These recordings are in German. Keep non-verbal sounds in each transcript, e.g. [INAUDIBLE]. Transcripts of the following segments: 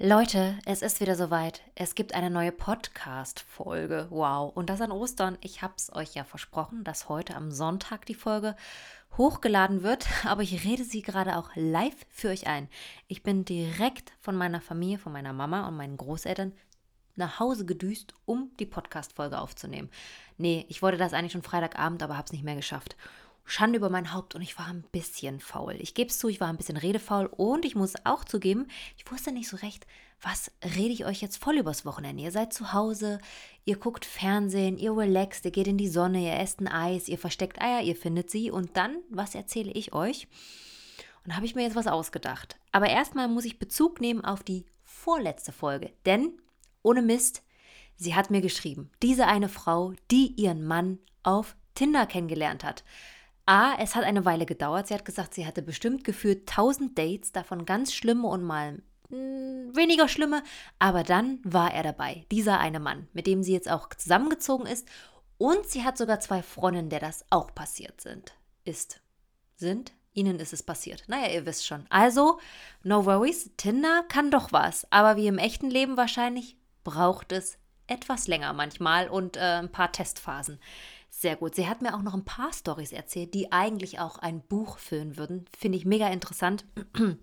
Leute, es ist wieder soweit. Es gibt eine neue Podcast-Folge. Wow. Und das an Ostern. Ich habe es euch ja versprochen, dass heute am Sonntag die Folge hochgeladen wird. [LAUGHS] Aber ich rede sie gerade auch live für euch ein. Ich bin direkt von meiner Familie, von meiner Mama und meinen Großeltern nach Hause gedüst, um die Podcast-Folge aufzunehmen. Nee, ich wollte das eigentlich schon Freitagabend, aber habe es nicht mehr geschafft. Schande über mein Haupt und ich war ein bisschen faul. Ich gebe es zu, ich war ein bisschen redefaul und ich muss auch zugeben, ich wusste nicht so recht, was rede ich euch jetzt voll übers Wochenende? Ihr seid zu Hause, ihr guckt Fernsehen, ihr relaxt, ihr geht in die Sonne, ihr esst ein Eis, ihr versteckt Eier, ihr findet sie und dann, was erzähle ich euch? Und habe ich mir jetzt was ausgedacht. Aber erstmal muss ich Bezug nehmen auf die vorletzte Folge, denn ohne Mist, sie hat mir geschrieben, diese eine Frau, die ihren Mann auf Tinder kennengelernt hat. A, es hat eine Weile gedauert. Sie hat gesagt, sie hatte bestimmt gefühlt 1000 Dates, davon ganz schlimme und mal hm, weniger schlimme. Aber dann war er dabei, dieser eine Mann, mit dem sie jetzt auch zusammengezogen ist. Und sie hat sogar zwei Freundinnen, der das auch passiert sind. Ist. Sind. Ihnen ist es passiert. Naja, ihr wisst schon. Also, no worries, Tinder kann doch was. Aber wie im echten Leben wahrscheinlich braucht es etwas länger manchmal und äh, ein paar Testphasen. Sehr gut. Sie hat mir auch noch ein paar Stories erzählt, die eigentlich auch ein Buch füllen würden. Finde ich mega interessant. [CLEARS THROAT]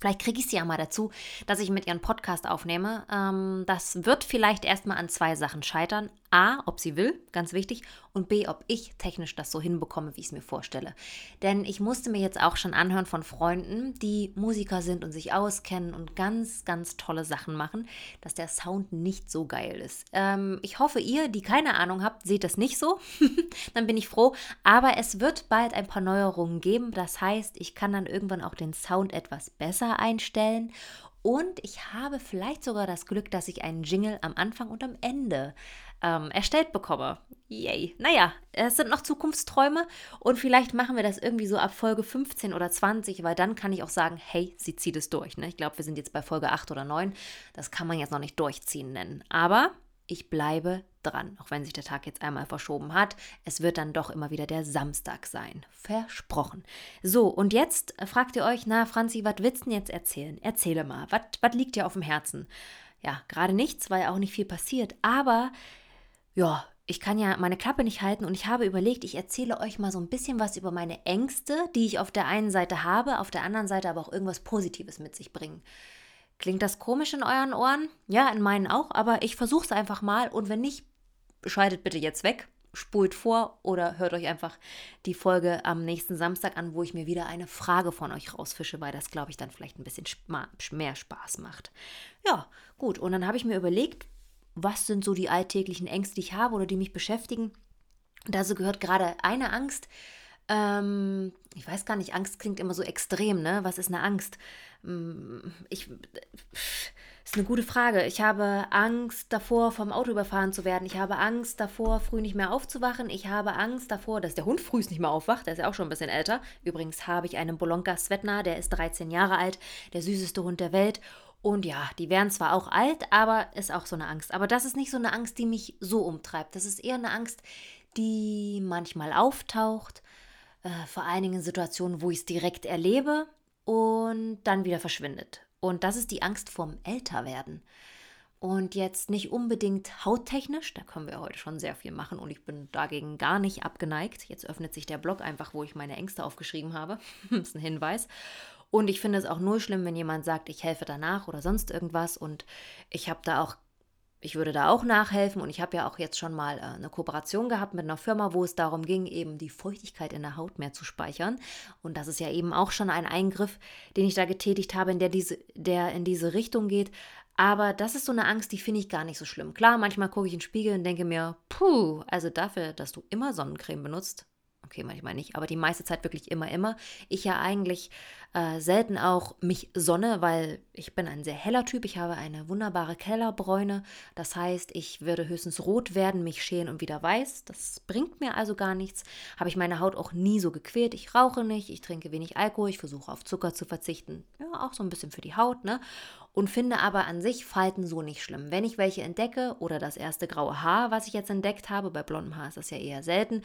Vielleicht kriege ich sie ja mal dazu, dass ich mit ihren Podcast aufnehme. Ähm, das wird vielleicht erstmal an zwei Sachen scheitern. A, ob sie will, ganz wichtig, und B, ob ich technisch das so hinbekomme, wie ich es mir vorstelle. Denn ich musste mir jetzt auch schon anhören von Freunden, die Musiker sind und sich auskennen und ganz, ganz tolle Sachen machen, dass der Sound nicht so geil ist. Ähm, ich hoffe, ihr, die keine Ahnung habt, seht das nicht so. [LAUGHS] dann bin ich froh. Aber es wird bald ein paar Neuerungen geben. Das heißt, ich kann dann irgendwann auch den Sound etwas besser einstellen und ich habe vielleicht sogar das Glück, dass ich einen Jingle am Anfang und am Ende ähm, erstellt bekomme. Yay. Naja, es sind noch Zukunftsträume und vielleicht machen wir das irgendwie so ab Folge 15 oder 20, weil dann kann ich auch sagen, hey, sie zieht es durch. Ne? Ich glaube, wir sind jetzt bei Folge 8 oder 9. Das kann man jetzt noch nicht durchziehen nennen. Aber ich bleibe dran, auch wenn sich der Tag jetzt einmal verschoben hat. Es wird dann doch immer wieder der Samstag sein. Versprochen. So, und jetzt fragt ihr euch, na, Franzi, was willst du denn jetzt erzählen? Erzähle mal, was liegt dir auf dem Herzen? Ja, gerade nichts, weil auch nicht viel passiert, aber ja, ich kann ja meine Klappe nicht halten und ich habe überlegt, ich erzähle euch mal so ein bisschen was über meine Ängste, die ich auf der einen Seite habe, auf der anderen Seite aber auch irgendwas Positives mit sich bringen. Klingt das komisch in euren Ohren? Ja, in meinen auch, aber ich versuche es einfach mal und wenn nicht, schaltet bitte jetzt weg, spult vor oder hört euch einfach die Folge am nächsten Samstag an, wo ich mir wieder eine Frage von euch rausfische, weil das, glaube ich, dann vielleicht ein bisschen mehr Spaß macht. Ja, gut, und dann habe ich mir überlegt, was sind so die alltäglichen Ängste, die ich habe oder die mich beschäftigen. Dazu gehört gerade eine Angst. Ähm, ich weiß gar nicht, Angst klingt immer so extrem, ne? Was ist eine Angst? Mm, ich, ist eine gute Frage. Ich habe Angst davor, vom Auto überfahren zu werden. Ich habe Angst davor, früh nicht mehr aufzuwachen. Ich habe Angst davor, dass der Hund früh nicht mehr aufwacht. Der ist ja auch schon ein bisschen älter. Übrigens habe ich einen Bolonka Svetna, der ist 13 Jahre alt, der süßeste Hund der Welt. Und ja, die werden zwar auch alt, aber ist auch so eine Angst. Aber das ist nicht so eine Angst, die mich so umtreibt. Das ist eher eine Angst, die manchmal auftaucht, äh, vor allen Dingen in Situationen, wo ich es direkt erlebe und dann wieder verschwindet. Und das ist die Angst vorm Älterwerden. Und jetzt nicht unbedingt hauttechnisch, da können wir heute schon sehr viel machen und ich bin dagegen gar nicht abgeneigt. Jetzt öffnet sich der Blog einfach, wo ich meine Ängste aufgeschrieben habe. [LAUGHS] das ist ein Hinweis. Und ich finde es auch nur schlimm, wenn jemand sagt, ich helfe danach oder sonst irgendwas. Und ich habe da auch, ich würde da auch nachhelfen. Und ich habe ja auch jetzt schon mal äh, eine Kooperation gehabt mit einer Firma, wo es darum ging, eben die Feuchtigkeit in der Haut mehr zu speichern. Und das ist ja eben auch schon ein Eingriff, den ich da getätigt habe, in der, diese, der in diese Richtung geht. Aber das ist so eine Angst, die finde ich gar nicht so schlimm. Klar, manchmal gucke ich in den Spiegel und denke mir, puh, also dafür, dass du immer Sonnencreme benutzt, okay, manchmal nicht, aber die meiste Zeit wirklich immer, immer. Ich ja eigentlich äh, selten auch mich sonne, weil ich bin ein sehr heller Typ. Ich habe eine wunderbare Kellerbräune. Das heißt, ich würde höchstens rot werden, mich schälen und wieder weiß. Das bringt mir also gar nichts. Habe ich meine Haut auch nie so gequält. Ich rauche nicht, ich trinke wenig Alkohol, ich versuche auf Zucker zu verzichten. Ja, auch so ein bisschen für die Haut, ne? Und finde aber an sich Falten so nicht schlimm. Wenn ich welche entdecke oder das erste graue Haar, was ich jetzt entdeckt habe, bei blondem Haar ist das ja eher selten,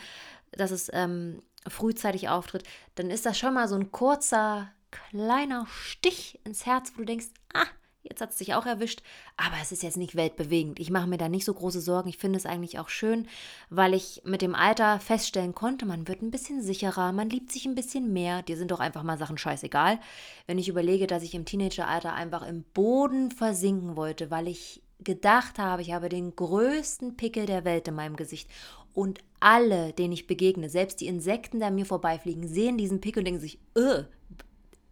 dass es ähm, frühzeitig auftritt, dann ist das schon mal so ein kurzer, kleiner Stich ins Herz, wo du denkst, ah, Jetzt hat es sich auch erwischt, aber es ist jetzt nicht weltbewegend. Ich mache mir da nicht so große Sorgen. Ich finde es eigentlich auch schön, weil ich mit dem Alter feststellen konnte, man wird ein bisschen sicherer, man liebt sich ein bisschen mehr. Dir sind doch einfach mal Sachen scheißegal. Wenn ich überlege, dass ich im Teenageralter einfach im Boden versinken wollte, weil ich gedacht habe, ich habe den größten Pickel der Welt in meinem Gesicht. Und alle, denen ich begegne, selbst die Insekten, die an mir vorbeifliegen, sehen diesen Pickel und denken sich, öh,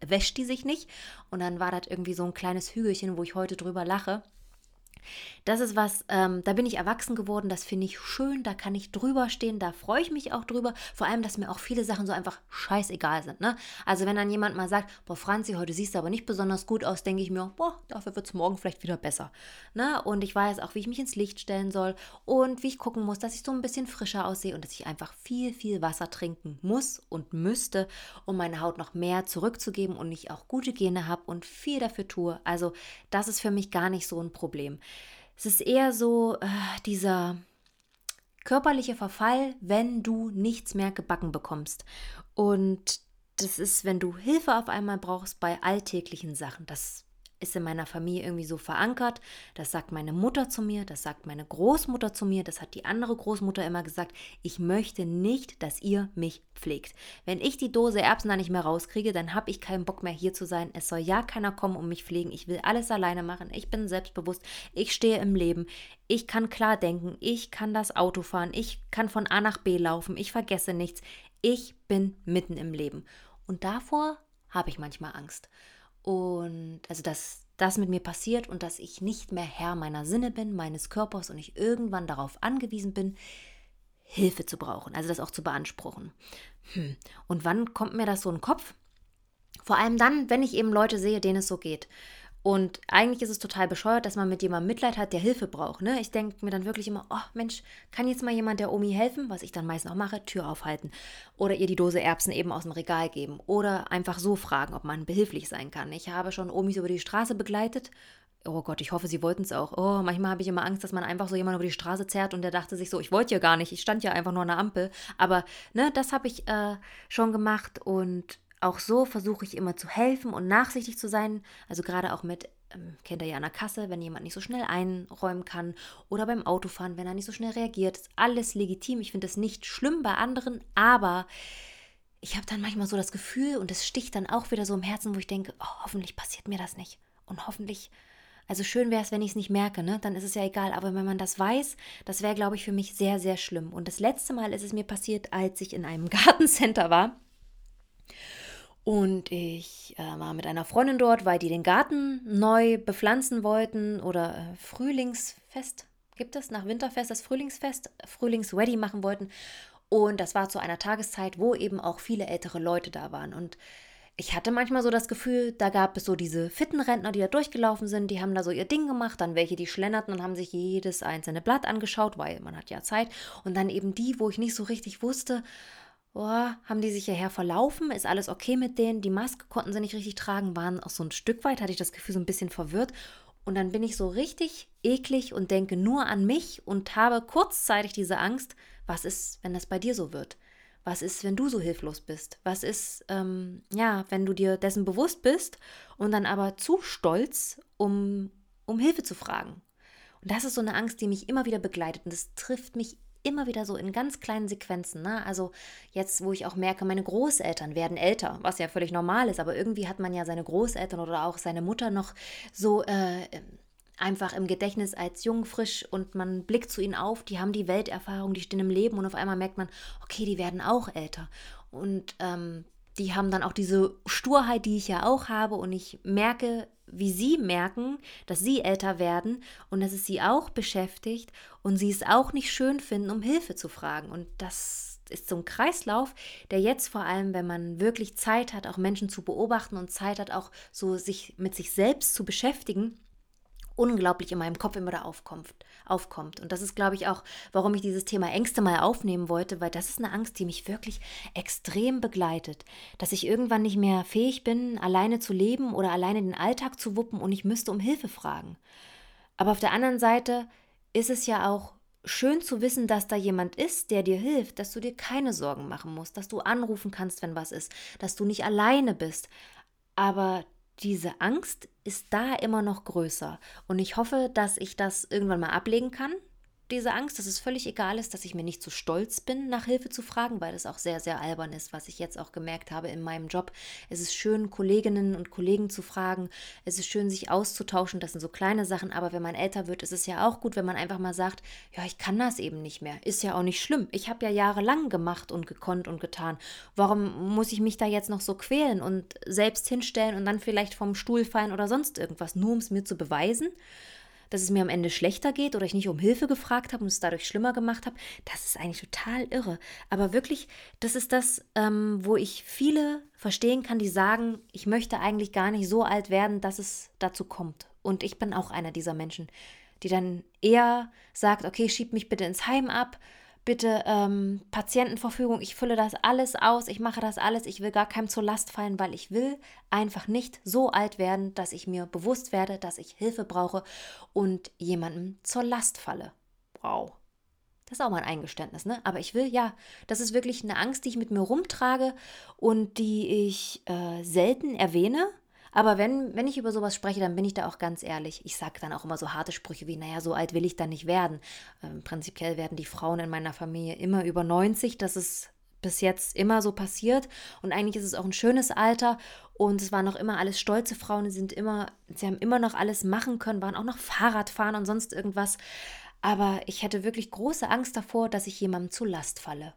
wäscht die sich nicht. Und dann war das irgendwie so ein kleines Hügelchen, wo ich heute drüber lache. Das ist was, ähm, da bin ich erwachsen geworden, das finde ich schön, da kann ich drüber stehen, da freue ich mich auch drüber. Vor allem, dass mir auch viele Sachen so einfach scheißegal sind. Ne? Also wenn dann jemand mal sagt, boah Franzi, heute siehst du aber nicht besonders gut aus, denke ich mir, boah, dafür wird es morgen vielleicht wieder besser. Ne? Und ich weiß auch, wie ich mich ins Licht stellen soll und wie ich gucken muss, dass ich so ein bisschen frischer aussehe und dass ich einfach viel, viel Wasser trinken muss und müsste, um meine Haut noch mehr zurückzugeben und ich auch gute Gene habe und viel dafür tue. Also das ist für mich gar nicht so ein Problem. Es ist eher so äh, dieser körperliche Verfall, wenn du nichts mehr gebacken bekommst. Und das ist, wenn du Hilfe auf einmal brauchst bei alltäglichen Sachen. Das ist in meiner Familie irgendwie so verankert. Das sagt meine Mutter zu mir, das sagt meine Großmutter zu mir, das hat die andere Großmutter immer gesagt. Ich möchte nicht, dass ihr mich pflegt. Wenn ich die Dose Erbsen da nicht mehr rauskriege, dann habe ich keinen Bock mehr hier zu sein. Es soll ja keiner kommen und mich pflegen. Ich will alles alleine machen. Ich bin selbstbewusst. Ich stehe im Leben. Ich kann klar denken. Ich kann das Auto fahren. Ich kann von A nach B laufen. Ich vergesse nichts. Ich bin mitten im Leben. Und davor habe ich manchmal Angst. Und also, dass das mit mir passiert und dass ich nicht mehr Herr meiner Sinne bin, meines Körpers und ich irgendwann darauf angewiesen bin, Hilfe zu brauchen, also das auch zu beanspruchen. Hm. Und wann kommt mir das so in den Kopf? Vor allem dann, wenn ich eben Leute sehe, denen es so geht. Und eigentlich ist es total bescheuert, dass man mit jemandem Mitleid hat, der Hilfe braucht. Ne? Ich denke mir dann wirklich immer, oh Mensch, kann jetzt mal jemand der Omi helfen? Was ich dann meistens auch mache, Tür aufhalten. Oder ihr die Dose Erbsen eben aus dem Regal geben. Oder einfach so fragen, ob man behilflich sein kann. Ich habe schon Omis über die Straße begleitet. Oh Gott, ich hoffe, sie wollten es auch. Oh, manchmal habe ich immer Angst, dass man einfach so jemanden über die Straße zerrt und der dachte sich so, ich wollte ja gar nicht, ich stand ja einfach nur an der Ampel. Aber ne, das habe ich äh, schon gemacht und auch so versuche ich immer zu helfen und nachsichtig zu sein. Also gerade auch mit, ähm, kennt ihr ja an der Kasse, wenn jemand nicht so schnell einräumen kann oder beim Autofahren, wenn er nicht so schnell reagiert. Ist alles legitim. Ich finde das nicht schlimm bei anderen, aber ich habe dann manchmal so das Gefühl und es sticht dann auch wieder so im Herzen, wo ich denke, oh, hoffentlich passiert mir das nicht. Und hoffentlich, also schön wäre es, wenn ich es nicht merke, ne? Dann ist es ja egal. Aber wenn man das weiß, das wäre, glaube ich, für mich sehr, sehr schlimm. Und das letzte Mal ist es mir passiert, als ich in einem [LAUGHS] Gartencenter war. Und ich äh, war mit einer Freundin dort, weil die den Garten neu bepflanzen wollten oder äh, Frühlingsfest, gibt es nach Winterfest das Frühlingsfest, Frühlingswedding machen wollten. Und das war zu einer Tageszeit, wo eben auch viele ältere Leute da waren. Und ich hatte manchmal so das Gefühl, da gab es so diese fitten Rentner, die da durchgelaufen sind, die haben da so ihr Ding gemacht, dann welche, die schlennerten und haben sich jedes einzelne Blatt angeschaut, weil man hat ja Zeit. Und dann eben die, wo ich nicht so richtig wusste, oh, haben die sich hierher verlaufen? Ist alles okay mit denen? Die Maske konnten sie nicht richtig tragen, waren auch so ein Stück weit, hatte ich das Gefühl, so ein bisschen verwirrt. Und dann bin ich so richtig eklig und denke nur an mich und habe kurzzeitig diese Angst, was ist, wenn das bei dir so wird? Was ist, wenn du so hilflos bist? Was ist, ähm, ja, wenn du dir dessen bewusst bist und dann aber zu stolz, um, um Hilfe zu fragen? Und das ist so eine Angst, die mich immer wieder begleitet und das trifft mich immer wieder so in ganz kleinen Sequenzen. Ne? Also jetzt, wo ich auch merke, meine Großeltern werden älter, was ja völlig normal ist, aber irgendwie hat man ja seine Großeltern oder auch seine Mutter noch so äh, einfach im Gedächtnis als jung, frisch und man blickt zu ihnen auf, die haben die Welterfahrung, die stehen im Leben und auf einmal merkt man, okay, die werden auch älter. Und ähm, die haben dann auch diese Sturheit, die ich ja auch habe und ich merke, wie sie merken, dass sie älter werden und dass es sie auch beschäftigt und sie es auch nicht schön finden, um Hilfe zu fragen. Und das ist so ein Kreislauf, der jetzt vor allem, wenn man wirklich Zeit hat, auch Menschen zu beobachten und Zeit hat, auch so sich mit sich selbst zu beschäftigen, unglaublich in meinem Kopf immer da aufkommt. Aufkommt. Und das ist, glaube ich, auch, warum ich dieses Thema Ängste mal aufnehmen wollte, weil das ist eine Angst, die mich wirklich extrem begleitet. Dass ich irgendwann nicht mehr fähig bin, alleine zu leben oder alleine den Alltag zu wuppen und ich müsste um Hilfe fragen. Aber auf der anderen Seite ist es ja auch schön zu wissen, dass da jemand ist, der dir hilft, dass du dir keine Sorgen machen musst, dass du anrufen kannst, wenn was ist, dass du nicht alleine bist. Aber diese Angst ist da immer noch größer. Und ich hoffe, dass ich das irgendwann mal ablegen kann, diese Angst, dass es völlig egal ist, dass ich mir nicht zu so stolz bin, nach Hilfe zu fragen, weil das auch sehr, sehr albern ist, was ich jetzt auch gemerkt habe in meinem Job. Es ist schön, Kolleginnen und Kollegen zu fragen. Es ist schön, sich auszutauschen. Das sind so kleine Sachen. Aber wenn man älter wird, ist es ja auch gut, wenn man einfach mal sagt, ja, ich kann das eben nicht mehr. Ist ja auch nicht schlimm. Ich habe ja jahrelang gemacht und gekonnt und getan. Warum muss ich mich da jetzt noch so quälen und selbst hinstellen und dann vielleicht vom Stuhl fallen oder sonst irgendwas, nur um es mir zu beweisen? Dass es mir am Ende schlechter geht oder ich nicht um Hilfe gefragt habe und es dadurch schlimmer gemacht habe, das ist eigentlich total irre. Aber wirklich, das ist das, ähm, wo ich viele verstehen kann, die sagen, ich möchte eigentlich gar nicht so alt werden, dass es dazu kommt. Und ich bin auch einer dieser Menschen, die dann eher sagt, okay, schieb mich bitte ins Heim ab bitte ähm, Patientenverfügung, ich fülle das alles aus, ich mache das alles, ich will gar keinem zur Last fallen, weil ich will einfach nicht so alt werden, dass ich mir bewusst werde, dass ich Hilfe brauche und jemandem zur Last falle. Wow. Das ist auch mal ein Eingeständnis, ne? Aber ich will, ja, das ist wirklich eine Angst, die ich mit mir rumtrage und die ich äh, selten erwähne, aber wenn, wenn ich über sowas spreche, dann bin ich da auch ganz ehrlich. Ich sage dann auch immer so harte Sprüche wie, naja, so alt will ich dann nicht werden. Ähm, prinzipiell werden die Frauen in meiner Familie immer über 90. Das ist bis jetzt immer so passiert. Und eigentlich ist es auch ein schönes Alter. Und es waren noch immer alles stolze Frauen. Sie sind immer, sie haben immer noch alles machen können, waren auch noch Fahrradfahren und sonst irgendwas. Aber ich hätte wirklich große Angst davor, dass ich jemandem zu Last falle.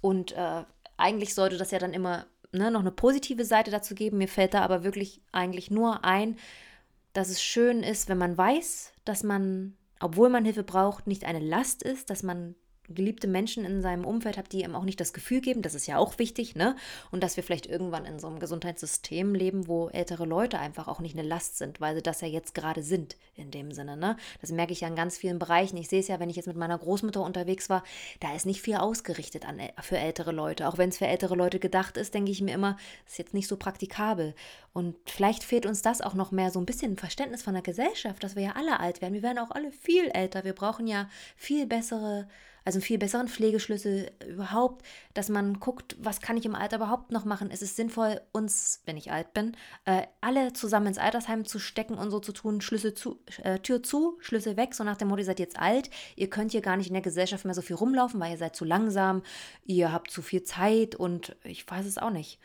Und äh, eigentlich sollte das ja dann immer ne, noch eine positive Seite dazu geben. Mir fällt da aber wirklich eigentlich nur ein, dass es schön ist, wenn man weiß, dass man, obwohl man Hilfe braucht, nicht eine Last ist, dass man geliebte Menschen in seinem Umfeld habe, die ihm auch nicht das Gefühl geben, das ist ja auch wichtig, ne? Und dass wir vielleicht irgendwann in so einem Gesundheitssystem leben, wo ältere Leute einfach auch nicht eine Last sind, weil sie das ja jetzt gerade sind, in dem Sinne, ne? Das merke ich ja in ganz vielen Bereichen. Ich sehe es ja, wenn ich jetzt mit meiner Großmutter unterwegs war, da ist nicht viel ausgerichtet an, für ältere Leute. Auch wenn es für ältere Leute gedacht ist, denke ich mir immer, ist jetzt nicht so praktikabel. Und vielleicht fehlt uns das auch noch mehr so ein bisschen Verständnis von der Gesellschaft, dass wir ja alle alt werden. Wir werden auch alle viel älter. Wir brauchen ja viel bessere also einen viel besseren Pflegeschlüssel überhaupt, dass man guckt, was kann ich im Alter überhaupt noch machen. Es ist sinnvoll, uns, wenn ich alt bin, äh, alle zusammen ins Altersheim zu stecken und so zu tun, Schlüssel zu, äh, Tür zu, Schlüssel weg, so nach dem Motto, ihr seid jetzt alt, ihr könnt hier gar nicht in der Gesellschaft mehr so viel rumlaufen, weil ihr seid zu langsam, ihr habt zu viel Zeit und ich weiß es auch nicht.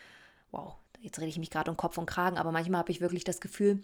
Wow, jetzt rede ich mich gerade um Kopf und Kragen, aber manchmal habe ich wirklich das Gefühl,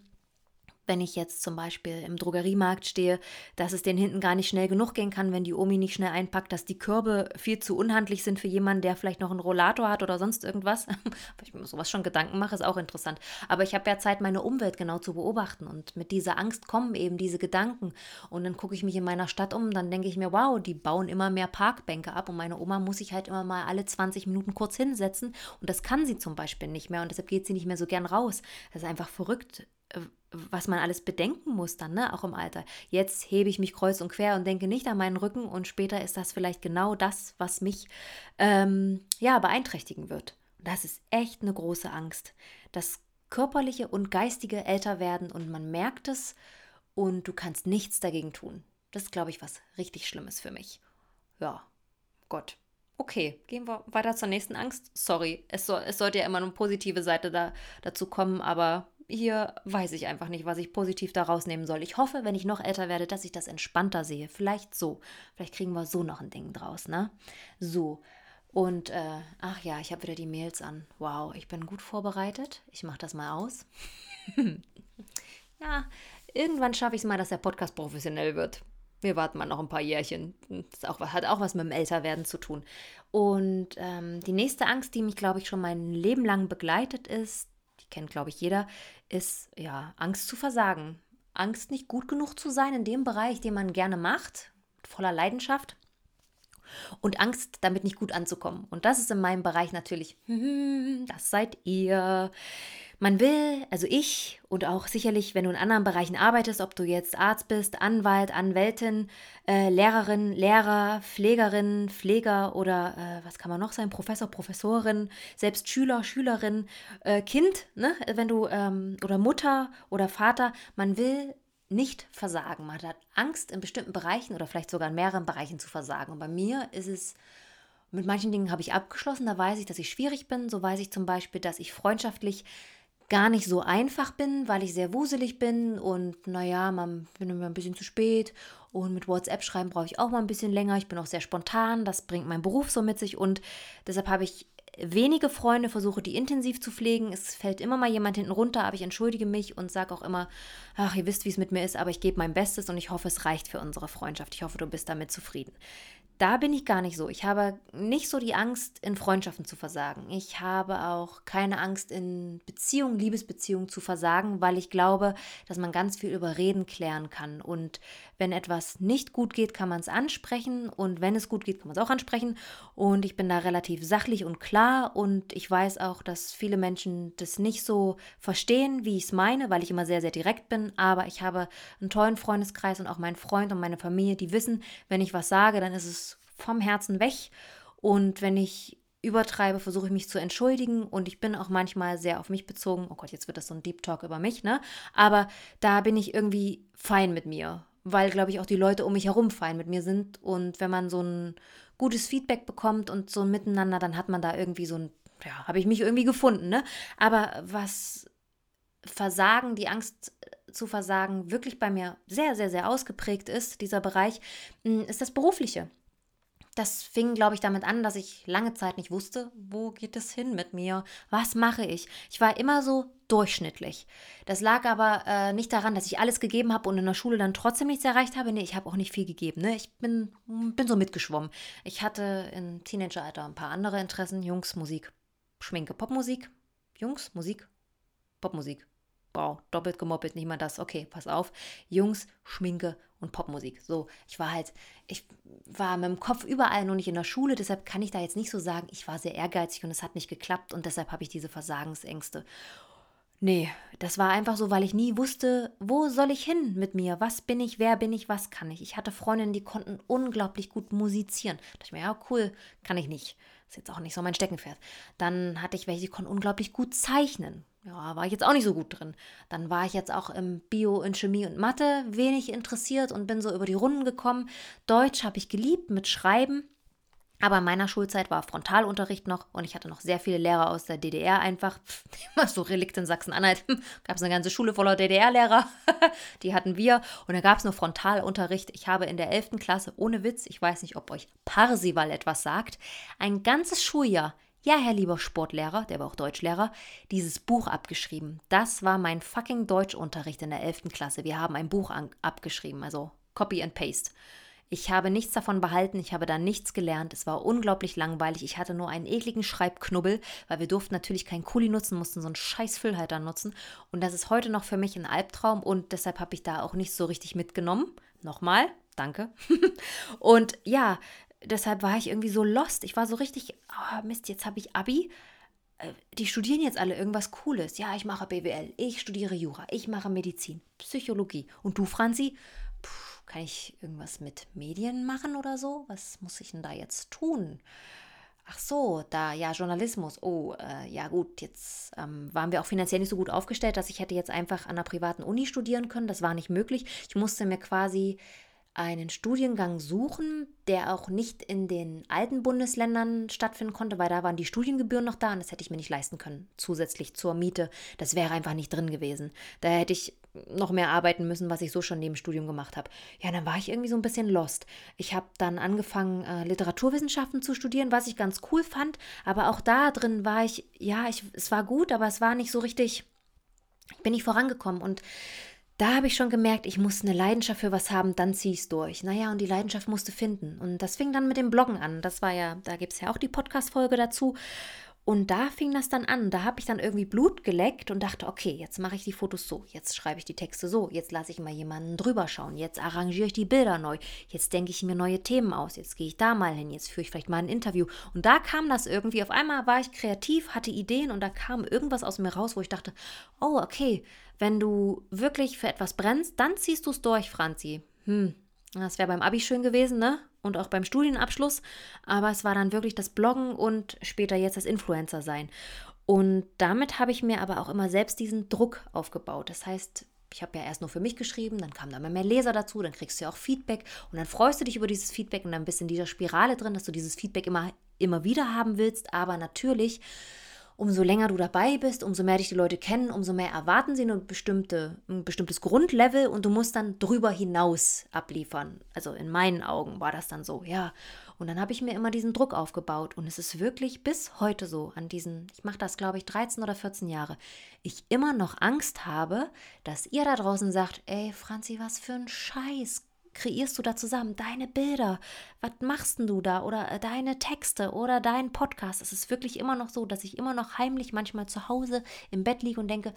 wenn ich jetzt zum Beispiel im Drogeriemarkt stehe, dass es den hinten gar nicht schnell genug gehen kann, wenn die Omi nicht schnell einpackt, dass die Körbe viel zu unhandlich sind für jemanden, der vielleicht noch einen Rollator hat oder sonst irgendwas. [LAUGHS] Ich mir sowas schon Gedanken mache, ist auch interessant. Aber ich habe ja Zeit, meine Umwelt genau zu beobachten und mit dieser Angst kommen eben diese Gedanken. Und dann gucke ich mich in meiner Stadt um, dann denke ich mir, wow, die bauen immer mehr Parkbänke ab und meine Oma muss sich halt immer mal alle 20 Minuten kurz hinsetzen und das kann sie zum Beispiel nicht mehr und deshalb geht sie nicht mehr so gern raus. Das ist einfach verrückt äh, was man alles bedenken muss dann, ne, auch im Alter. Jetzt hebe ich mich kreuz und quer und denke nicht an meinen Rücken und später ist das vielleicht genau das, was mich ähm, ja beeinträchtigen wird. Das ist echt eine große Angst. Das körperliche und geistige älter werden und man merkt es und du kannst nichts dagegen tun. Das ist, glaube ich, was richtig Schlimmes für mich. Ja, Gott. Okay, gehen wir weiter zur nächsten Angst. Sorry, es, soll, es sollte ja immer eine positive Seite da, dazu kommen, aber hier weiß ich einfach nicht, was ich positiv daraus nehmen soll. Ich hoffe, wenn ich noch älter werde, dass ich das entspannter sehe. Vielleicht so. Vielleicht kriegen wir so noch ein Ding draus, ne? So. Und, äh, ach ja, ich habe wieder die Mails an. Wow, ich bin gut vorbereitet. Ich mache das mal aus. [LAUGHS] ja, irgendwann schaffe ich es mal, dass der Podcast professionell wird. Wir warten mal noch ein paar Jährchen. Das auch, hat auch was mit dem Älterwerden zu tun. Und ähm, die nächste Angst, die mich, glaube ich, schon mein Leben lang begleitet, ist kennt, glaube ich, jeder, ist ja Angst zu versagen. Angst, nicht gut genug zu sein in dem Bereich, den man gerne macht, voller Leidenschaft. Und Angst, damit nicht gut anzukommen. Und das ist in meinem Bereich natürlich, [LAUGHS] das seid ihr. Man will, also ich und auch sicherlich, wenn du in anderen Bereichen arbeitest, ob du jetzt Arzt bist, Anwalt, Anwältin, äh, Lehrerin, Lehrer, Pflegerin, Pfleger oder äh, was kann man noch sein, Professor, Professorin, selbst Schüler, Schülerin, äh, Kind, ne? wenn du ähm, oder Mutter oder Vater, man will nicht versagen. Man hat Angst in bestimmten Bereichen oder vielleicht sogar in mehreren Bereichen zu versagen. Und bei mir ist es mit manchen Dingen habe ich abgeschlossen, da weiß ich, dass ich schwierig bin. So weiß ich zum Beispiel, dass ich freundschaftlich gar nicht so einfach bin, weil ich sehr wuselig bin und naja, man bin immer ein bisschen zu spät und mit WhatsApp schreiben brauche ich auch mal ein bisschen länger. Ich bin auch sehr spontan, das bringt mein Beruf so mit sich und deshalb habe ich wenige Freunde, versuche die intensiv zu pflegen. Es fällt immer mal jemand hinten runter, aber ich entschuldige mich und sage auch immer, ach, ihr wisst, wie es mit mir ist, aber ich gebe mein Bestes und ich hoffe, es reicht für unsere Freundschaft. Ich hoffe, du bist damit zufrieden da bin ich gar nicht so. Ich habe nicht so die Angst, in Freundschaften zu versagen. Ich habe auch keine Angst, in Beziehungen, Liebesbeziehungen zu versagen, weil ich glaube, dass man ganz viel über Reden klären kann. Und wenn etwas nicht gut geht, kann man es ansprechen. Und wenn es gut geht, kann man es auch ansprechen. Und ich bin da relativ sachlich und klar. Und ich weiß auch, dass viele Menschen das nicht so verstehen, wie ich es meine, weil ich immer sehr, sehr direkt bin. Aber ich habe einen tollen Freundeskreis und auch meinen Freund und meine Familie, die wissen, wenn ich was sage, dann ist es vom Herzen weg. Und wenn ich übertreibe, versuche ich mich zu entschuldigen und ich bin auch manchmal sehr auf mich bezogen. Oh Gott, jetzt wird das so ein Deep Talk über mich, ne? Aber da bin ich irgendwie fein mit mir, weil, glaube ich, auch die Leute um mich herum fein mit mir sind. Und wenn man so ein gutes Feedback bekommt und so miteinander, dann hat man da irgendwie so ein, ja, habe ich mich irgendwie gefunden, ne? Aber was Versagen, die Angst zu versagen, wirklich bei mir sehr, sehr, sehr ausgeprägt ist, dieser Bereich, hm, ist das Berufliche das fing, glaube ich, damit an, dass ich lange Zeit nicht wusste, wo geht es hin mit mir, was mache ich. Ich war immer so durchschnittlich. Das lag aber äh, nicht daran, dass ich alles gegeben habe und in der Schule dann trotzdem nichts erreicht habe. Nee, ich habe auch nicht viel gegeben. Ne? Ich bin, bin so mitgeschwommen. Ich hatte im Teenageralter ein paar andere Interessen. Jungs, Musik, Schminke, Popmusik. Jungs, Musik, Popmusik. Wow, doppelt gemoppelt, nicht mal das. Okay, pass auf. Jungs, Schminke und Popmusik. So, ich war halt, ich war mit dem Kopf überall, nur nicht in der Schule. Deshalb kann ich da jetzt nicht so sagen, ich war sehr ehrgeizig und es hat nicht geklappt und deshalb habe ich diese Versagensängste. Nee, das war einfach so, weil ich nie wusste, wo soll ich hin mit mir? Was bin ich? Wer bin ich? Was kann ich? Ich hatte Freundinnen, die konnten unglaublich gut musizieren. Da dachte ich mir, ja, cool, kann ich nicht. Ist jetzt auch nicht so mein Steckenpferd. Dann hatte ich welche, die konnten unglaublich gut zeichnen. Ja, war ich jetzt auch nicht so gut drin. Dann war ich jetzt auch im Bio, in Chemie und Mathe wenig interessiert und bin so über die Runden gekommen. Deutsch habe ich geliebt mit Schreiben. Aber in meiner Schulzeit war Frontalunterricht noch und ich hatte noch sehr viele Lehrer aus der DDR einfach. [LAUGHS] Immer so Relikt in Sachsen-Anhalt. [LAUGHS] Gab es eine ganze Schule voller DDR-Lehrer. [LAUGHS] Die hatten wir. Und da gab es nur Frontalunterricht. Ich habe in der 11. Klasse, ohne Witz, ich weiß nicht, ob euch Parsival etwas sagt, ein ganzes Schuljahr ja, Herr lieber Sportlehrer, der war auch Deutschlehrer, dieses Buch abgeschrieben. Das war mein fucking Deutschunterricht in der 11. Klasse. Wir haben ein Buch abgeschrieben, also Copy and Paste. Ich habe nichts davon behalten, ich habe da nichts gelernt. Es war unglaublich langweilig. Ich hatte nur einen ekligen Schreibknubbel, weil wir durften natürlich keinen Kuli nutzen, mussten so einen scheiß Füllhalter nutzen. Und das ist heute noch für mich ein Albtraum und deshalb habe ich da auch nicht so richtig mitgenommen. Nochmal, danke. [LAUGHS] und ja, deshalb war ich irgendwie so lost. Ich war so richtig, oh Mist, jetzt habe ich Abi. Äh, die studieren jetzt alle irgendwas Cooles. Ja, ich mache BWL, ich studiere Jura, ich mache Medizin, Psychologie. Und du, Franzi? Puh, kann ich irgendwas mit Medien machen oder so? Was muss ich denn da jetzt tun? Ach so, da, ja, Journalismus. Oh, äh, ja gut, jetzt ähm, waren wir auch finanziell nicht so gut aufgestellt, dass ich hätte jetzt einfach an einer privaten Uni studieren können. Das war nicht möglich. Ich musste mir quasi einen Studiengang suchen, der auch nicht in den alten Bundesländern stattfinden konnte, weil da waren die Studiengebühren noch da und das hätte ich mir nicht leisten können, zusätzlich zur Miete. Das wäre einfach nicht drin gewesen. Da hätte ich noch mehr arbeiten müssen, was ich so schon neben Studium gemacht habe. Ja, dann war ich irgendwie so ein bisschen lost. Ich habe dann angefangen, äh, Literaturwissenschaften zu studieren, was ich ganz cool fand, aber auch da drin war ich, ja, ich, es war gut, aber es war nicht so richtig, ich bin nicht vorangekommen und da habe ich schon gemerkt, ich muss eine Leidenschaft für was haben, dann ziehe ich es durch. Naja, und die Leidenschaft musste finden. Und das fing dann mit dem Bloggen an. Das war ja, da gibt es ja auch die Podcast-Folge dazu. Und da fing das dann an. Da habe ich dann irgendwie Blut geleckt und dachte, okay, jetzt mache ich die Fotos so, jetzt schreibe ich die Texte so, jetzt lasse ich mal jemanden drüber schauen, jetzt arrangiere ich die Bilder neu, jetzt denke ich mir neue Themen aus, jetzt gehe ich da mal hin, jetzt führe ich vielleicht mal ein Interview. Und da kam das irgendwie, auf einmal war ich kreativ, hatte Ideen und da kam irgendwas aus mir raus, wo ich dachte, oh, okay, wenn du wirklich für etwas brennst, dann ziehst du es durch, Franzi. Hm, das wäre beim Abi schön gewesen, ne? Und auch beim Studienabschluss. Aber es war dann wirklich das Bloggen und später jetzt das Influencer sein. Und damit habe ich mir aber auch immer selbst diesen Druck aufgebaut. Das heißt, ich habe ja erst nur für mich geschrieben, dann kamen da immer mehr Leser dazu, dann kriegst du ja auch Feedback und dann freust du dich über dieses Feedback und dann bist du in dieser Spirale drin, dass du dieses Feedback immer, immer wieder haben willst. Aber natürlich umso länger du dabei bist, umso mehr dich die Leute kennen, umso mehr erwarten sie eine bestimmte, ein bestimmtes Grundlevel und du musst dann drüber hinaus abliefern. Also in meinen Augen war das dann so, ja. Und dann habe ich mir immer diesen Druck aufgebaut und es ist wirklich bis heute so, an diesen, ich mache das glaube ich 13 oder 14 Jahre, ich immer noch Angst habe, dass ihr da draußen sagt, ey Franzi, was für ein Scheiß, kreierst du da zusammen? Deine Bilder, was machst denn du da? Oder äh, deine Texte oder dein Podcast. Es ist wirklich immer noch so, dass ich immer noch heimlich manchmal zu Hause im Bett liege und denke,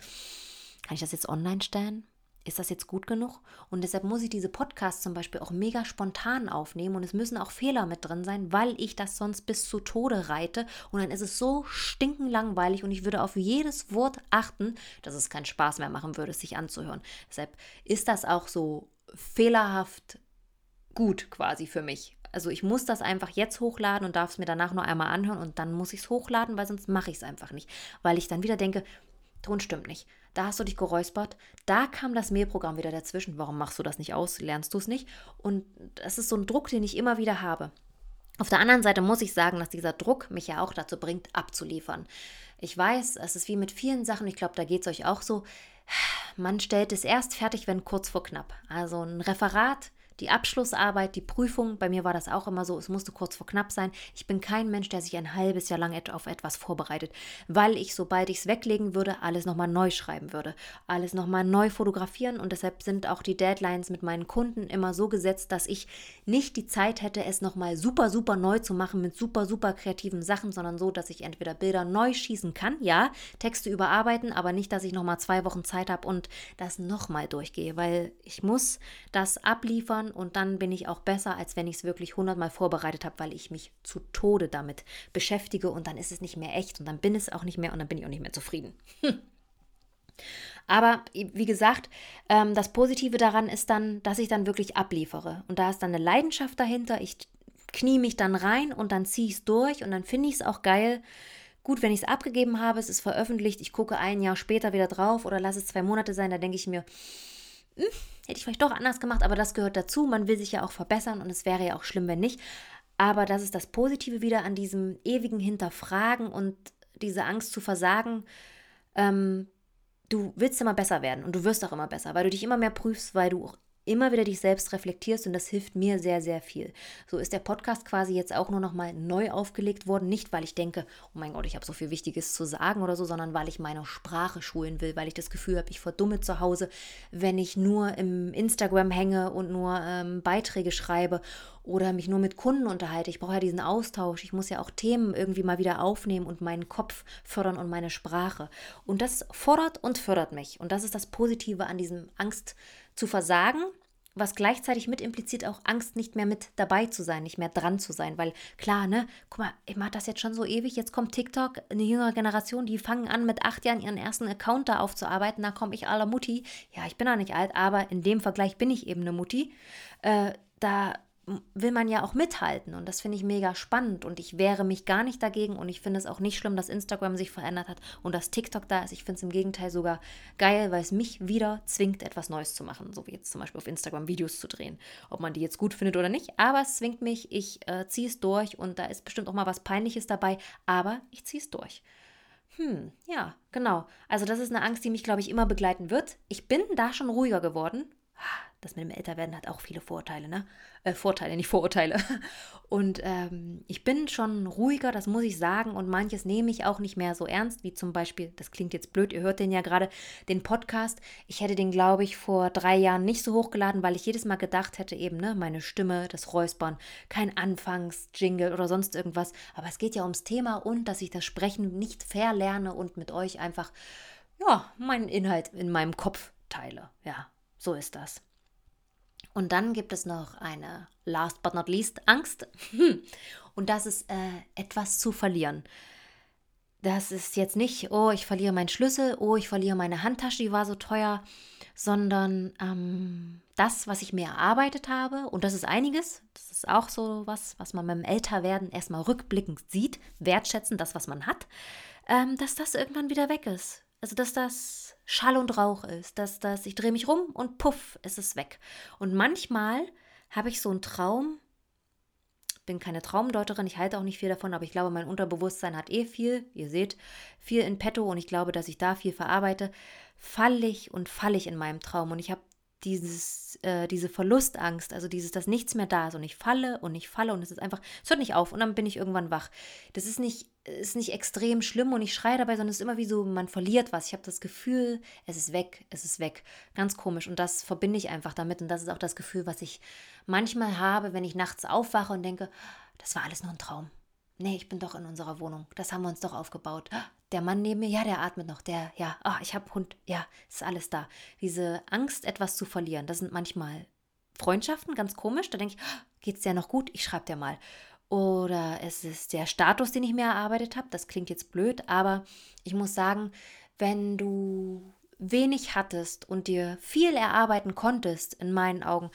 kann ich das jetzt online stellen? Ist das jetzt gut genug? Und deshalb muss ich diese Podcasts zum Beispiel auch mega spontan aufnehmen und es müssen auch Fehler mit drin sein, weil ich das sonst bis zu Tode reite und dann ist es so stinkenlangweilig und ich würde auf jedes Wort achten, dass es keinen Spaß mehr machen würde, sich anzuhören. Deshalb ist das auch so fehlerhaft gut quasi für mich. Also ich muss das einfach jetzt hochladen und darf es mir danach noch einmal anhören und dann muss ich es hochladen, weil sonst mache ich es einfach nicht. Weil ich dann wieder denke, Ton stimmt nicht. Da hast du dich geräuspert. Da kam das Mailprogramm wieder dazwischen. Warum machst du das nicht aus? Lernst du es nicht? Und das ist so ein Druck, den ich immer wieder habe. Auf der anderen Seite muss ich sagen, dass dieser Druck mich ja auch dazu bringt, abzuliefern. Ich weiß, es ist wie mit vielen Sachen, ich glaube, da geht es euch auch so. [SIGHS] Man stellt es erst fertig, wenn kurz vor knapp. Also ein Referat die Abschlussarbeit, die Prüfung, bei mir war das auch immer so, es musste kurz vor knapp sein. Ich bin kein Mensch, der sich ein halbes Jahr lang auf etwas vorbereitet, weil ich, sobald ich es weglegen würde, alles nochmal neu schreiben würde, alles nochmal neu fotografieren und deshalb sind auch die Deadlines mit meinen Kunden immer so gesetzt, dass ich nicht die Zeit hätte, es nochmal super, super neu zu machen mit super, super kreativen Sachen, sondern so, dass ich entweder Bilder neu schießen kann, ja, Texte überarbeiten, aber nicht, dass ich nochmal zwei Wochen Zeit habe und das nochmal durchgehe, weil ich muss das abliefern und dann bin ich auch besser, als wenn ich es wirklich hundertmal vorbereitet habe, weil ich mich zu Tode damit beschäftige und dann ist es nicht mehr echt und dann bin es auch nicht mehr und dann bin ich auch nicht mehr zufrieden. Hm. Aber wie gesagt, ähm, das Positive daran ist dann, dass ich dann wirklich abliefere. Und da ist dann eine Leidenschaft dahinter. Ich knie mich dann rein und dann ziehe ich es durch und dann finde ich es auch geil. Gut, wenn ich es abgegeben habe, es ist veröffentlicht, ich gucke ein Jahr später wieder drauf oder lasse es zwei Monate sein, da denke ich mir, hätte ich vielleicht doch anders gemacht, aber das gehört dazu. Man will sich ja auch verbessern und es wäre ja auch schlimm, wenn nicht. Aber das ist das Positive wieder an diesem ewigen Hinterfragen und diese Angst zu versagen. Ähm, du willst immer besser werden und du wirst auch immer besser, weil du dich immer mehr prüfst, weil du auch immer wieder dich selbst reflektierst und das hilft mir sehr, sehr viel. So ist der Podcast quasi jetzt auch nur noch mal neu aufgelegt worden, nicht weil ich denke, oh mein Gott, ich habe so viel Wichtiges zu sagen oder so, sondern weil ich meine Sprache schulen will, weil ich das Gefühl habe, ich verdumme zu Hause, wenn ich nur im Instagram hänge und nur ähm, Beiträge schreibe oder mich nur mit Kunden unterhalte. Ich brauche ja diesen Austausch. Ich muss ja auch Themen irgendwie mal wieder aufnehmen und meinen Kopf fördern und meine Sprache. Und das fordert und fördert mich. Und das ist das Positive an diesem Angst zu versagen, was gleichzeitig mit impliziert auch Angst, nicht mehr mit dabei zu sein, nicht mehr dran zu sein. Weil klar, ne, guck mal, ich mache das jetzt schon so ewig, jetzt kommt TikTok, eine jüngere Generation, die fangen an, mit acht Jahren ihren ersten Account da aufzuarbeiten. Da komme ich aller Mutti. Ja, ich bin auch nicht alt, aber in dem Vergleich bin ich eben eine Mutti. Äh, da will man ja auch mithalten und das finde ich mega spannend und ich wehre mich gar nicht dagegen und ich finde es auch nicht schlimm, dass Instagram sich verändert hat und dass TikTok da ist. Ich finde es im Gegenteil sogar geil, weil es mich wieder zwingt, etwas Neues zu machen, so wie jetzt zum Beispiel auf Instagram Videos zu drehen. Ob man die jetzt gut findet oder nicht, aber es zwingt mich, ich äh, ziehe es durch und da ist bestimmt auch mal was Peinliches dabei, aber ich ziehe es durch. Hm, ja, genau. Also das ist eine Angst, die mich, glaube ich, immer begleiten wird. Ich bin da schon ruhiger geworden, das mit dem Älterwerden hat auch viele Vorteile, ne? Äh, Vorteile, nicht Vorurteile. [LAUGHS] Und ähm, ich bin schon ruhiger, das muss ich sagen. Und manches nehme ich auch nicht mehr so ernst, wie zum Beispiel, das klingt jetzt blöd, ihr hört den ja gerade, den Podcast. Ich hätte den, glaube ich, vor drei Jahren nicht so hochgeladen, weil ich jedes Mal gedacht hätte, eben, ne, meine Stimme, das Räuspern, kein Anfangsjingle oder sonst irgendwas. Aber es geht ja ums Thema und dass ich das Sprechen nicht verlerne und mit euch einfach, ja, meinen Inhalt in meinem Kopf teile. Ja, so ist das. Und dann gibt es noch eine, last but not least, Angst. [LAUGHS] Und das ist äh, etwas zu verlieren. Das ist jetzt nicht, oh, ich verliere meinen Schlüssel, oh, ich verliere meine Handtasche, die war so teuer, sondern ähm, das, was ich mir erarbeitet habe, und das ist einiges, das ist auch so was, was man beim Älterwerden erstmal rückblickend sieht, wertschätzen, das, was man hat, ähm, dass das irgendwann wieder weg ist. Also, dass das Schall und Rauch ist, dass das, ich drehe mich rum und puff, ist es weg. Und manchmal habe ich so einen Traum, bin keine Traumdeuterin, ich halte auch nicht viel davon, aber ich glaube, mein Unterbewusstsein hat eh viel, ihr seht, viel in petto und ich glaube, dass ich da viel verarbeite, falle ich und falle ich in meinem Traum und ich habe dieses, äh, diese Verlustangst, also dieses, dass nichts mehr da ist und ich falle und ich falle und es ist einfach, es hört nicht auf und dann bin ich irgendwann wach. Das ist nicht, ist nicht extrem schlimm und ich schreie dabei, sondern es ist immer wie so, man verliert was. Ich habe das Gefühl, es ist weg, es ist weg. Ganz komisch und das verbinde ich einfach damit und das ist auch das Gefühl, was ich manchmal habe, wenn ich nachts aufwache und denke, das war alles nur ein Traum. Nee, ich bin doch in unserer Wohnung. Das haben wir uns doch aufgebaut. Der Mann neben mir, ja, der atmet noch. Der, ja, ah, ich habe Hund. Ja, ist alles da. Diese Angst, etwas zu verlieren, das sind manchmal Freundschaften, ganz komisch. Da denke ich, ah, geht's dir noch gut? Ich schreibe dir mal. Oder es ist der Status, den ich mir erarbeitet habe. Das klingt jetzt blöd, aber ich muss sagen, wenn du wenig hattest und dir viel erarbeiten konntest, in meinen Augen,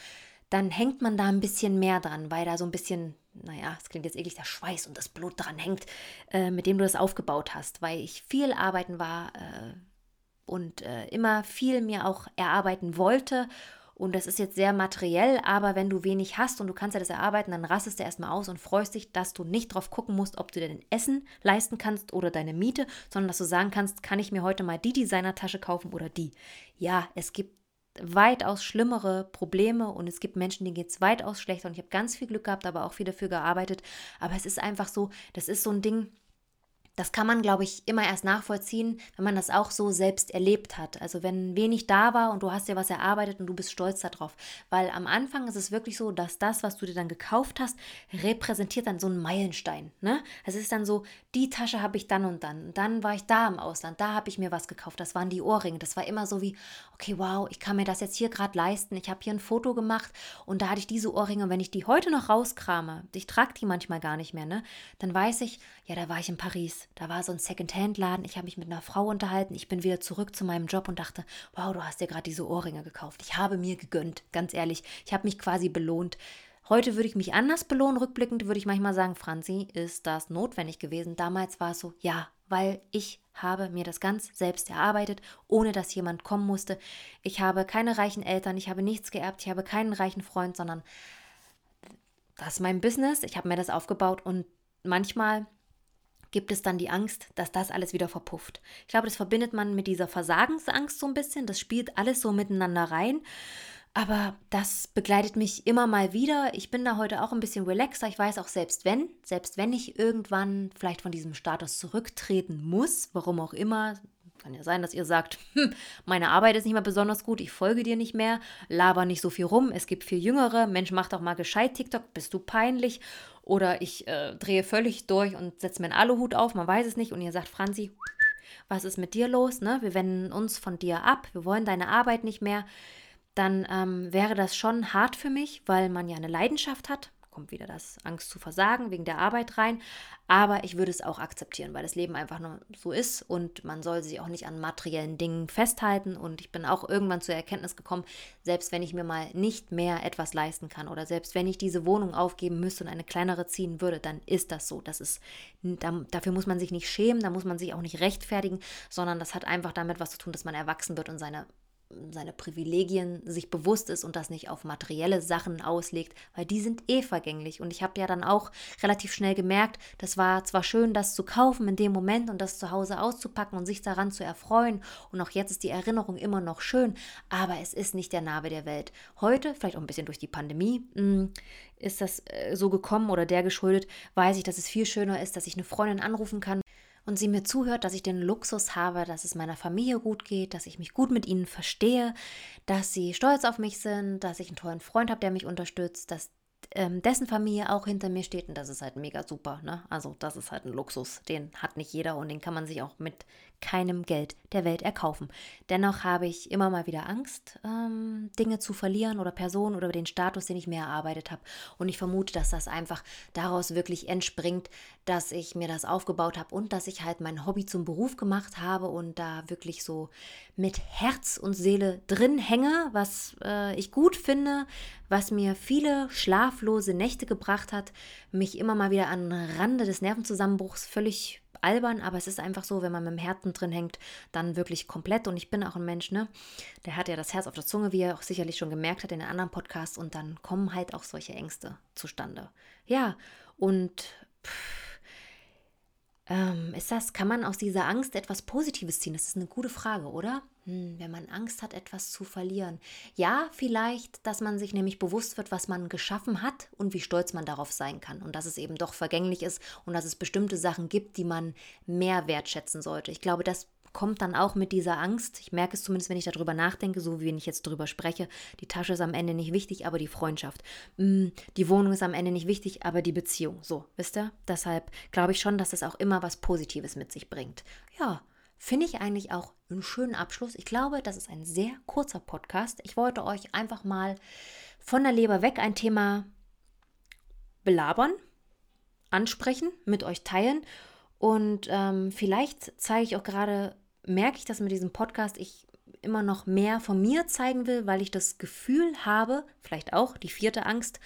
dann hängt man da ein bisschen mehr dran, weil da so ein bisschen naja, es klingt jetzt eklig, der Schweiß und das Blut dran hängt, äh, mit dem du das aufgebaut hast, weil ich viel arbeiten war äh, und äh, immer viel mir auch erarbeiten wollte. Und das ist jetzt sehr materiell, aber wenn du wenig hast und du kannst ja das erarbeiten, dann rastest du erstmal aus und freust dich, dass du nicht drauf gucken musst, ob du dir dein Essen leisten kannst oder deine Miete, sondern dass du sagen kannst, kann ich mir heute mal die Designertasche kaufen oder die. Ja, es gibt weitaus schlimmere Probleme und es gibt Menschen, denen geht es weitaus schlechter und ich habe ganz viel Glück gehabt, aber auch viel dafür gearbeitet. Aber es ist einfach so, das ist so ein Ding, das kann man, glaube ich, immer erst nachvollziehen, wenn man das auch so selbst erlebt hat. Also wenn wenig da war und du hast dir was erarbeitet und du bist stolz darauf. Weil am Anfang ist es wirklich so, dass das, was du dir dann gekauft hast, repräsentiert dann so einen Meilenstein. Ne? Es ist dann so, die Tasche habe ich dann und dann. Dann war ich da im Ausland, da habe ich mir was gekauft. Das waren die Ohrringe. Das war immer so wie, okay, wow, ich kann mir das jetzt hier gerade leisten. Ich habe hier ein Foto gemacht und da hatte ich diese Ohrringe. Und wenn ich die heute noch rauskrame, ich trage die manchmal gar nicht mehr, ne? dann weiß ich, ja, da war ich in Paris da war so ein Secondhand-Laden. Ich habe mich mit einer Frau unterhalten. Ich bin wieder zurück zu meinem Job und dachte, wow, du hast dir gerade diese Ohrringe gekauft. Ich habe mir gegönnt, ganz ehrlich. Ich habe mich quasi belohnt. Heute würde ich mich anders belohnen. Rückblickend würde ich manchmal sagen, Franzi, ist das notwendig gewesen? Damals war es so, ja, weil ich habe mir das ganz selbst erarbeitet, ohne dass jemand kommen musste. Ich habe keine reichen Eltern, ich habe nichts geerbt, ich habe keinen reichen Freund, sondern das ist mein Business. Ich habe mir das aufgebaut und manchmal gibt es dann die Angst, dass das alles wieder verpufft. Ich glaube, das verbindet man mit dieser Versagensangst so ein bisschen. Das spielt alles so miteinander rein. Aber das begleitet mich immer mal wieder. Ich bin da heute auch ein bisschen relaxer. Ich weiß auch, selbst wenn, selbst wenn ich irgendwann vielleicht von diesem Status zurücktreten muss, warum auch immer, kann ja sein, dass ihr sagt, hm, meine Arbeit ist nicht mehr besonders gut, ich folge dir nicht mehr, laber nicht so viel rum, es gibt viel Jüngere, Mensch, mach doch mal gescheit TikTok, bist du peinlich oder ich äh, drehe völlig durch und setze mir einen Aluhut auf, man weiß es nicht und ihr sagt, Franzi, was ist mit dir los? Ne? Wir wenden uns von dir ab, wir wollen deine Arbeit nicht mehr. Dann ähm, wäre das schon hart für mich, weil man ja eine Leidenschaft hat kommt wieder das Angst zu versagen wegen der Arbeit rein. Aber ich würde es auch akzeptieren, weil das Leben einfach nur so ist und man soll sich auch nicht an materiellen Dingen festhalten. Und ich bin auch irgendwann zur Erkenntnis gekommen, selbst wenn ich mir mal nicht mehr etwas leisten kann oder selbst wenn ich diese Wohnung aufgeben müsste und eine kleinere ziehen würde, dann ist das so. Das ist, dafür muss man sich nicht schämen, da muss man sich auch nicht rechtfertigen, sondern das hat einfach damit was zu tun, dass man erwachsen wird und seine seine Privilegien sich bewusst ist und das nicht auf materielle Sachen auslegt, weil die sind eh vergänglich. Und ich habe ja dann auch relativ schnell gemerkt, das war zwar schön, das zu kaufen in dem Moment und das zu Hause auszupacken und sich daran zu erfreuen. Und auch jetzt ist die Erinnerung immer noch schön, aber es ist nicht der Name der Welt. Heute, vielleicht auch ein bisschen durch die Pandemie, mm, ist das äh, so gekommen oder der geschuldet, weiß ich, dass es viel schöner ist, dass ich eine Freundin anrufen kann und sie mir zuhört, dass ich den Luxus habe, dass es meiner Familie gut geht, dass ich mich gut mit ihnen verstehe, dass sie stolz auf mich sind, dass ich einen tollen Freund habe, der mich unterstützt, dass ähm, dessen Familie auch hinter mir steht und das ist halt mega super. Ne? Also das ist halt ein Luxus, den hat nicht jeder und den kann man sich auch mit keinem Geld der Welt erkaufen. Dennoch habe ich immer mal wieder Angst, ähm, Dinge zu verlieren oder Personen oder den Status, den ich mir erarbeitet habe. Und ich vermute, dass das einfach daraus wirklich entspringt, dass ich mir das aufgebaut habe und dass ich halt mein Hobby zum Beruf gemacht habe und da wirklich so mit Herz und Seele drin hänge, was äh, ich gut finde, was mir viele schlaflose Nächte gebracht hat, mich immer mal wieder an Rande des Nervenzusammenbruchs völlig albern, aber es ist einfach so, wenn man mit dem Herzen drin hängt, dann wirklich komplett. Und ich bin auch ein Mensch, ne? Der hat ja das Herz auf der Zunge, wie er auch sicherlich schon gemerkt hat in den anderen Podcasts. Und dann kommen halt auch solche Ängste zustande. Ja, und pff, ähm, ist das, kann man aus dieser Angst etwas Positives ziehen? Das ist eine gute Frage, oder? Hm, wenn man Angst hat, etwas zu verlieren. Ja, vielleicht, dass man sich nämlich bewusst wird, was man geschaffen hat und wie stolz man darauf sein kann. Und dass es eben doch vergänglich ist und dass es bestimmte Sachen gibt, die man mehr wertschätzen sollte. Ich glaube, das kommt dann auch mit dieser Angst. Ich merke es zumindest, wenn ich darüber nachdenke, so wie wenn ich jetzt darüber spreche. Die Tasche ist am Ende nicht wichtig, aber die Freundschaft. Mm, die Wohnung ist am Ende nicht wichtig, aber die Beziehung. So, wisst ihr? Deshalb glaube ich schon, dass es auch immer was Positives mit sich bringt. Ja, finde ich eigentlich auch einen schönen Abschluss. Ich glaube, das ist ein sehr kurzer Podcast. Ich wollte euch einfach mal von der Leber weg ein Thema belabern, ansprechen, mit euch teilen. Und ähm, vielleicht zeige ich auch gerade merke ich, dass mit diesem Podcast ich immer noch mehr von mir zeigen will, weil ich das Gefühl habe, vielleicht auch die vierte Angst,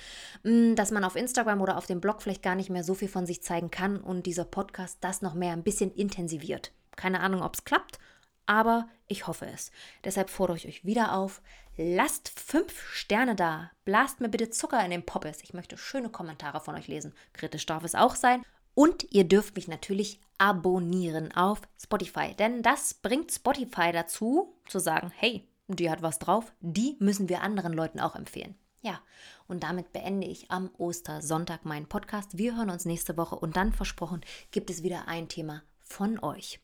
mm, dass man auf Instagram oder auf dem Blog vielleicht gar nicht mehr so viel von sich zeigen kann und dieser Podcast das noch mehr ein bisschen intensiviert. Keine Ahnung, ob es klappt, aber ich hoffe es. Deshalb fordere ich euch wieder auf, lasst fünf Sterne da, blast mir bitte Zucker in den Poppes. Ich möchte schöne Kommentare von euch lesen. Kritisch darf es auch sein. Und ihr dürft mich natürlich abonnieren auf Spotify, denn das bringt Spotify dazu, zu sagen, hey, die hat was drauf, die müssen wir anderen Leuten auch empfehlen. Ja, und damit beende ich am Ostersonntag meinen Podcast. Wir hören uns nächste Woche und dann versprochen gibt es wieder ein Thema von euch.